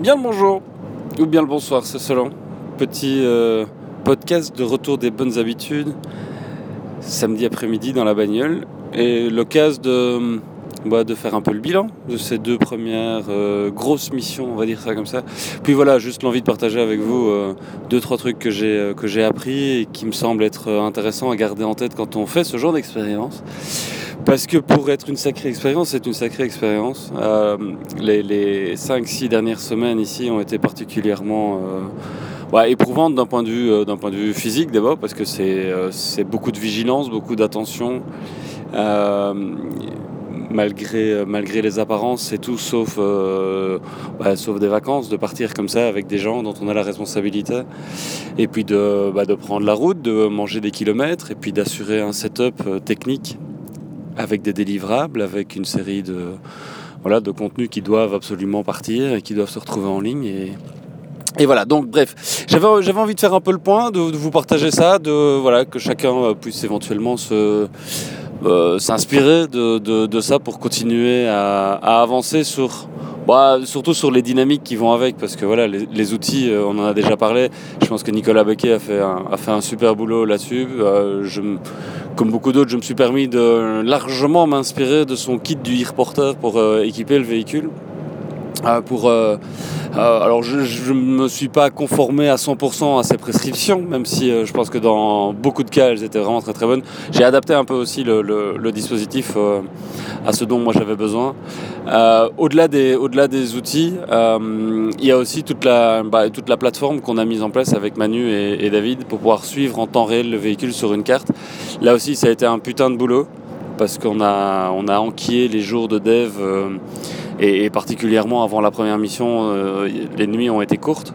Bien le bonjour ou bien le bonsoir, c'est selon. Petit euh, podcast de retour des bonnes habitudes, samedi après-midi dans la bagnole, et l'occasion de, bah, faire un peu le bilan de ces deux premières euh, grosses missions, on va dire ça comme ça. Puis voilà, juste l'envie de partager avec vous euh, deux, trois trucs que j'ai, que j'ai appris et qui me semblent être intéressants à garder en tête quand on fait ce genre d'expérience. Parce que pour être une sacrée expérience, c'est une sacrée expérience. Euh, les, les 5-6 dernières semaines ici ont été particulièrement euh, éprouvantes d'un point, de vue, euh, point de vue physique d'abord, parce que c'est, c'est beaucoup de vigilance, beaucoup d'attention. malgré, malgré les apparences, c'est tout sauf, bah, sauf des vacances, de partir comme ça avec des gens dont on a la responsabilité, et puis de, bah, de prendre la route, de manger des kilomètres, et puis d'assurer un setup technique avec des délivrables, avec une série de, voilà, de contenus qui doivent absolument partir et qui doivent se retrouver en ligne. Et, et voilà, donc bref, j'avais, envie de faire un peu le point, de, vous partager ça, de, voilà, que chacun puisse éventuellement se, euh, s'inspirer de, de, ça pour continuer à avancer sur bah, surtout sur les dynamiques qui vont avec, parce que voilà, les, outils, euh, on en a déjà parlé. Je pense que Nicolas Bequet a fait un, a fait un super boulot là-dessus. Euh, comme beaucoup d'autres, je me suis permis de largement m'inspirer de son kit du e-reporter pour euh, équiper le véhicule. Pour euh, alors je ne me suis pas conformé à 100% à ces prescriptions, même si euh, je pense que dans beaucoup de cas elles étaient vraiment très très bonnes. J'ai adapté un peu aussi le, dispositif euh, à ce dont moi j'avais besoin. au-delà, des, au-delà des outils, il y a aussi toute la, bah, toute la plateforme qu'on a mise en place avec Manu et, et David pour pouvoir suivre en temps réel le véhicule sur une carte. Là aussi ça a été un putain de boulot parce qu'on a, on a enquillé les jours de dev et, particulièrement avant la première mission, euh, les nuits ont été courtes.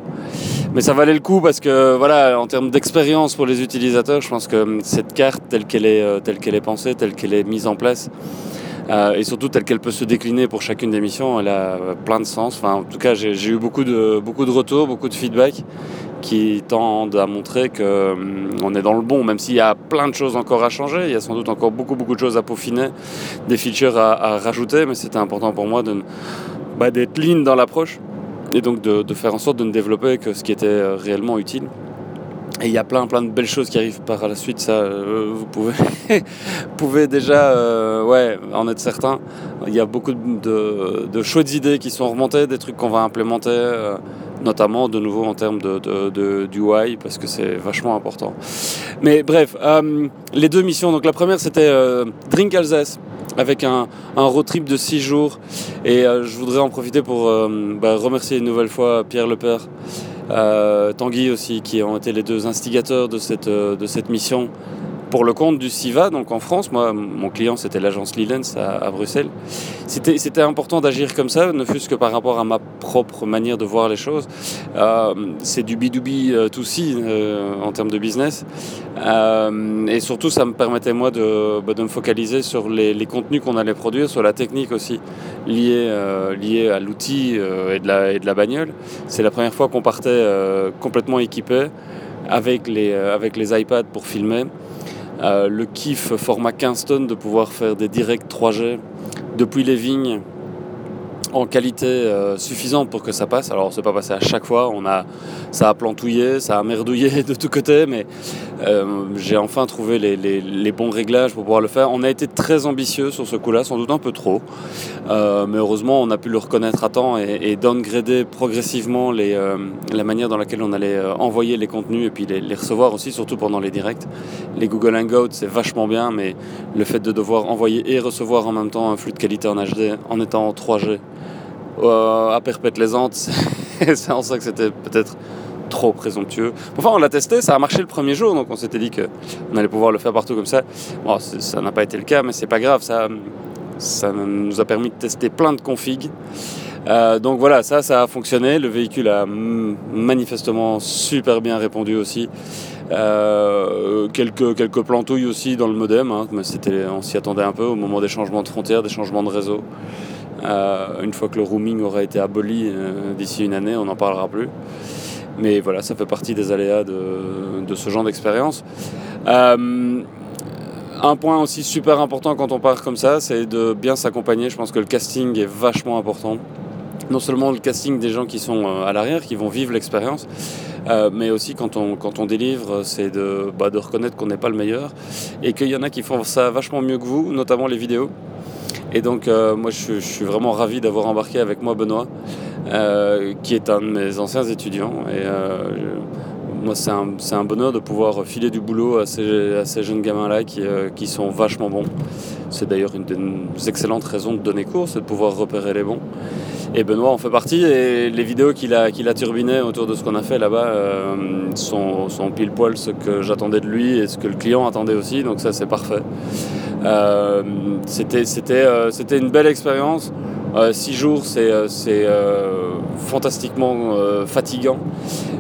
Mais ça valait le coup parce que, voilà, en termes d'expérience pour les utilisateurs, je pense que cette carte, telle qu'elle est, euh, telle qu'elle est pensée, telle qu'elle est mise en place, et surtout telle qu'elle peut se décliner pour chacune des missions, elle a plein de sens. Enfin, en tout cas, j'ai eu beaucoup de, beaucoup de retours, beaucoup de feedback qui tendent à montrer qu'on hum, est dans le bon, même s'il y a plein de choses encore à changer, il y a sans doute encore beaucoup beaucoup de choses à peaufiner, des features à, rajouter, mais c'était important pour moi de, bah, d'être lean dans l'approche et donc de, faire en sorte de ne développer que ce qui était euh, réellement utile. Et il y a plein plein de belles choses qui arrivent par la suite, ça euh, vous pouvez, pouvez déjà euh, ouais, en être certain. Il y a beaucoup de, de, chaudes idées qui sont remontées, des trucs qu'on va implémenter notamment de nouveau en termes de, de, UI, parce que c'est vachement important. Mais bref, euh, les deux missions, donc la première c'était euh, Drink Alsace, avec un, un, road trip de 6 jours, et euh, je voudrais en profiter pour bah, remercier une nouvelle fois Pierre Lepère, Tanguy aussi, qui ont été les deux instigateurs de cette, de cette mission pour le compte du SIVA, donc en France, moi, mon client c'était l'agence Lilens à, Bruxelles. C'était important d'agir comme ça, ne fût-ce que par rapport à ma propre manière de voir les choses. Euh, c'est du B2B euh, tout si euh, en termes de business. et surtout, ça me permettait moi de, bah, de me focaliser sur les, contenus qu'on allait produire, sur la technique aussi liée, liée à l'outil et, de la, et de la bagnole. C'est la première fois qu'on partait complètement équipé avec les, avec les iPads pour filmer. Euh, le kiff format 15 tonnes de pouvoir faire des directs 3G depuis les vignes en qualité euh, suffisante pour que ça passe. Alors, c'est pas passé à chaque fois. On a, ça a plantouillé, ça a merdouillé de tous côtés, mais euh, j'ai enfin trouvé les, bons réglages pour pouvoir le faire. On a été très ambitieux sur ce coup-là, sans doute un peu trop, euh, mais heureusement, on a pu le reconnaître à temps et, et downgrader progressivement la manière dans laquelle on allait envoyer les contenus et puis les, les, recevoir aussi, surtout pendant les directs. Les Google Hangouts, c'est vachement bien, mais le fait de devoir envoyer et recevoir en même temps un flux de qualité en HD en étant en 3G, euh, à perpète-les-Antes, c'est en ça que c'était peut-être trop présomptueux. Enfin, on l'a testé, ça a marché le premier jour, donc on s'était dit qu'on allait pouvoir le faire partout comme ça. Bon, ça n'a pas été le cas, mais c'est pas grave, ça, ça nous a permis de tester plein de configs. Euh, donc voilà, ça, ça a fonctionné. Le véhicule a manifestement super bien répondu aussi. Euh, quelques, quelques plantouilles aussi dans le modem, hein, mais on s'y attendait un peu au moment des changements de frontières, des changements de réseau. Euh, une fois que le roaming aura été aboli euh, d'ici une année, on n'en parlera plus. Mais voilà, ça fait partie des aléas de, ce genre d'expérience. Euh, un point aussi super important quand on part comme ça, c'est de bien s'accompagner. Je pense que le casting est vachement important. non seulement le casting des gens qui sont à l'arrière, qui vont vivre l'expérience, mais aussi quand on, délivre, c'est bah, de reconnaître qu'on n'est pas le meilleur et qu'il y en a qui font ça vachement mieux que vous, notamment les vidéos. Et donc moi je, suis vraiment ravi d'avoir embarqué avec moi Benoît, qui est un de mes anciens étudiants. Et moi, c'est un, bonheur de pouvoir filer du boulot à ces, jeunes gamins-là euh, qui, sont vachement bons. C'est d'ailleurs une des excellentes raisons de donner cours, c'est de pouvoir repérer les bons. Et Benoît en fait partie, et les vidéos qu'il a, turbinées autour de ce qu'on a fait là-bas euh, sont, pile poil ce que j'attendais de lui et ce que le client attendait aussi, donc ça c'est parfait. Euh, c'était, c'était une belle expérience. six jours, c'est fantastiquement fatigant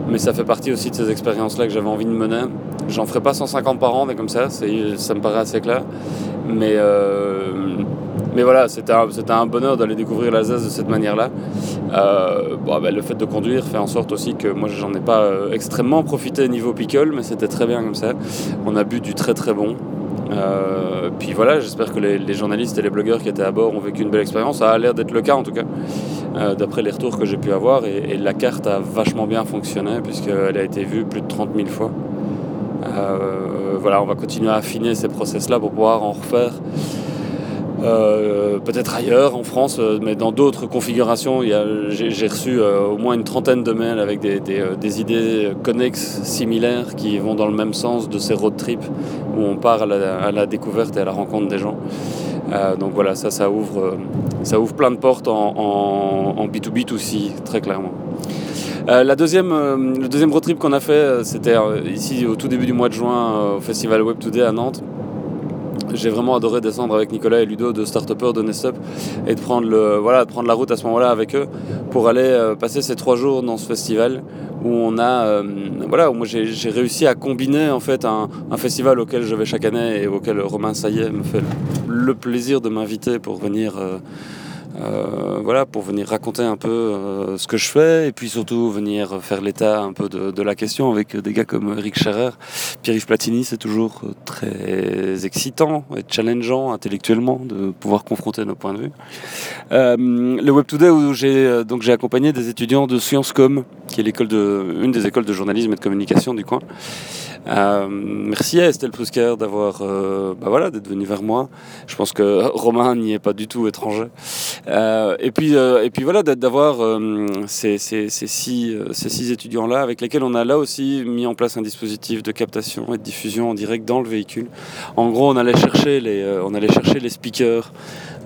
mais ça fait partie aussi de ces expériences-là que j'avais envie de mener. J'en ferai pas 150 par an, mais comme ça, ça me paraît assez clair. Mais, euh, mais voilà, c'était un, un, bonheur d'aller découvrir l'Alsace de cette manière-là. Euh, bon, ben, le fait de conduire fait en sorte aussi que moi, j'en ai pas euh, extrêmement profité niveau pickle, mais c'était très bien comme ça. On a bu du très très bon. puis voilà, j'espère que les, journalistes et les blogueurs qui étaient à bord ont vécu une belle expérience. Ça a l'air d'être le cas en tout cas. Euh, d'après les retours que j'ai pu avoir. Et, la carte a vachement bien fonctionné puisqu'elle a été vue plus de 30 000 fois. Euh, voilà, on va continuer à affiner ces process-là pour pouvoir en refaire. Euh, peut-être ailleurs en France, mais dans d'autres configurations. J'ai reçu au moins une trentaine de mails avec des, idées connexes, similaires, qui vont dans le même sens de ces road trips où on part à la, découverte et à la rencontre des gens. Euh, donc voilà, ça, ça ouvre, euh, ça ouvre plein de portes en, en, B2B aussi, très clairement. Euh, la deuxième, le deuxième road trip qu'on a fait, c'était ici au tout début du mois de juin au festival Web Today à Nantes. J'ai vraiment adoré descendre avec Nicolas et Ludo de Startupper de Nestup et de prendre, le, voilà, de prendre la route à ce moment-là avec eux pour aller passer ces trois jours dans ce festival où on a, euh, voilà, où moi j'ai réussi à combiner en fait un, festival auquel je vais chaque année et auquel Romain Saillet me fait le plaisir de m'inviter pour venir. Euh, euh, voilà, pour venir raconter un peu euh, ce que je fais et puis surtout venir faire l'état un peu de, la question avec des gars comme Eric Scherer, Pierre-Yves Platini, c'est toujours très excitant et challengeant intellectuellement de pouvoir confronter nos points de vue. Euh, le Web Today où j'ai donc j'ai accompagné des étudiants de Sciences Com, qui est l'école de une des écoles de journalisme et de communication du coin. Euh, merci à Estelle Prusker d'avoir, euh, bah voilà, d'être venue vers moi. Je pense que Romain n'y est pas du tout étranger. Euh, et puis, et puis voilà, d'avoir ces, ces, ces, six, ces six étudiants-là avec lesquels on a là aussi mis en place un dispositif de captation et de diffusion en direct dans le véhicule. En gros, on allait chercher les, on allait chercher les speakers.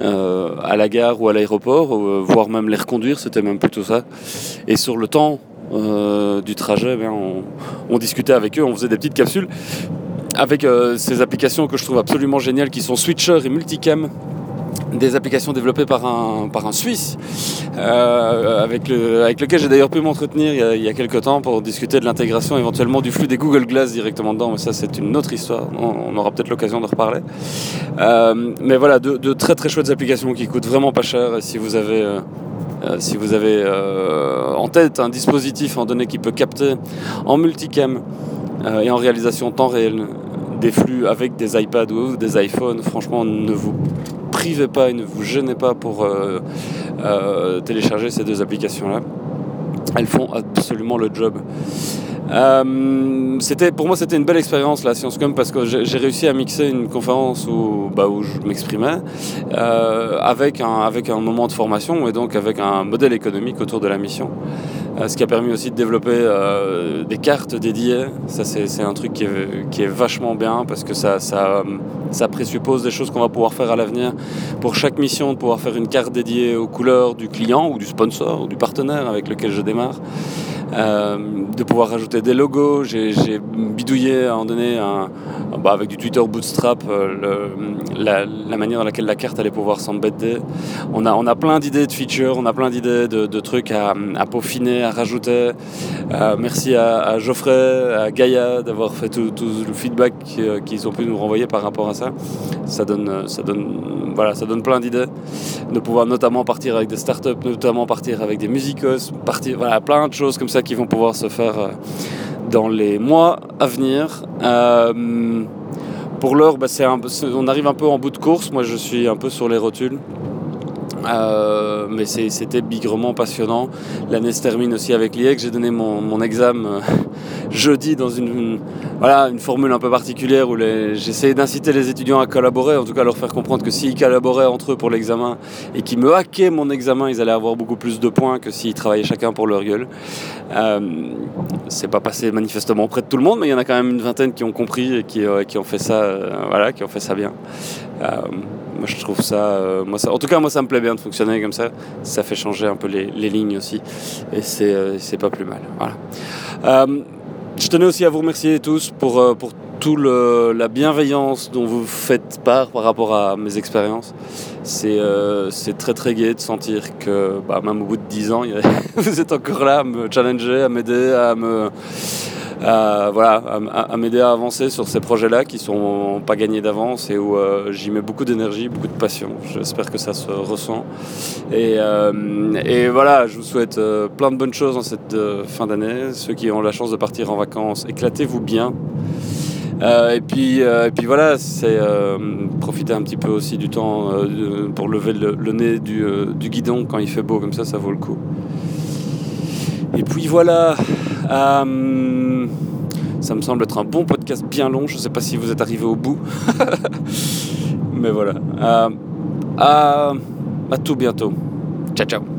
à la gare ou à l'aéroport, voire même les reconduire, c'était même plutôt ça. Et sur le temps euh, du trajet, eh on, discutait avec eux, on faisait des petites capsules avec euh, ces applications que je trouve absolument géniales qui sont Switcher et Multicam. Des applications développées par un, par un Suisse, euh, avec, avec lequel j'ai d'ailleurs pu m'entretenir il, y a quelques temps pour discuter de l'intégration éventuellement du flux des Google Glass directement dedans, mais ça c'est une autre histoire, on, aura peut-être l'occasion de reparler. mais voilà, de, très très chouettes applications qui coûtent vraiment pas cher, si vous avez si vous avez euh, en tête un dispositif en données qui peut capter en multicam euh, et en réalisation temps réel des flux avec des iPads ou des iPhones, franchement, ne vous privez pas et ne vous gênez pas pour télécharger ces deux applications-là. Elles font absolument le job. Euh, c'était, pour moi, c'était une belle expérience la ScienceCom parce que j'ai réussi à mixer une conférence où, bah, où je m'exprimais euh, avec, un, avec un moment de formation et donc avec un modèle économique autour de la mission. Euh, ce qui a permis aussi de développer euh, des cartes dédiées. Ça, c'est un truc qui est, qui est, vachement bien parce que ça, ça, ça présuppose des choses qu'on va pouvoir faire à l'avenir. Pour chaque mission, de pouvoir faire une carte dédiée aux couleurs du client ou du sponsor ou du partenaire avec lequel je démarre. Euh, de pouvoir rajouter des logos. J'ai bidouillé à un donné un, bah, avec du Twitter Bootstrap euh, la, manière dans laquelle la carte allait pouvoir s'embedder. On a, on a plein d'idées de features, on a plein d'idées de, trucs à, peaufiner, à rajouter. Euh, merci à, Geoffrey, à Gaïa d'avoir fait tout, le feedback qu'ils ont pu nous renvoyer par rapport à ça. Ça donne, ça donne, voilà, ça donne plein d'idées. De pouvoir notamment partir avec des startups, notamment partir avec des musicos, partir, voilà, plein de choses comme ça qui vont pouvoir se faire euh, dans les mois à venir. Euh, pour l'heure, bah, on arrive un peu en bout de course. Moi, je suis un peu sur les rotules. Euh, mais c'était bigrement passionnant. L'année se termine aussi avec l'IEC. J'ai donné mon, mon examen euh, jeudi dans une, voilà, une formule un peu particulière où j'essayais d'inciter les étudiants à collaborer, en tout cas leur faire comprendre que s'ils collaboraient entre eux pour l'examen et qu'ils me hackaient mon examen, ils allaient avoir beaucoup plus de points que s'ils travaillaient chacun pour leur gueule. Euh, c'est pas passé manifestement auprès de tout le monde, mais il y en a quand même une vingtaine qui ont compris et qui, qui ont fait ça, voilà, qui ont fait ça bien. Moi, je trouve ça, euh, moi, ça, En tout cas, moi, ça me plaît bien de fonctionner comme ça. Ça fait changer un peu les, lignes aussi. Et c'est euh, pas plus mal. Voilà. Euh, je tenais aussi à vous remercier tous pour, pour toute la bienveillance dont vous faites part par rapport à mes expériences. C'est très très gai de sentir que bah, même au bout de 10 ans, vous êtes encore là à me challenger, à m'aider, à me à, voilà, à, m'aider à avancer sur ces projets-là qui sont pas gagnés d'avance et où euh, j'y mets beaucoup d'énergie, beaucoup de passion. J'espère que ça se ressent. Et, euh, et voilà, je vous souhaite euh, plein de bonnes choses dans cette fin d'année. Ceux qui ont la chance de partir en vacances, éclatez-vous bien. et, puis, et puis voilà, c'est profiter un petit peu aussi du temps pour lever le, nez du, du, guidon quand il fait beau, comme ça, ça vaut le coup. Et puis voilà, euh, ça me semble être un bon podcast bien long. Je ne sais pas si vous êtes arrivé au bout. Mais voilà. Euh, à tout bientôt. Ciao, ciao.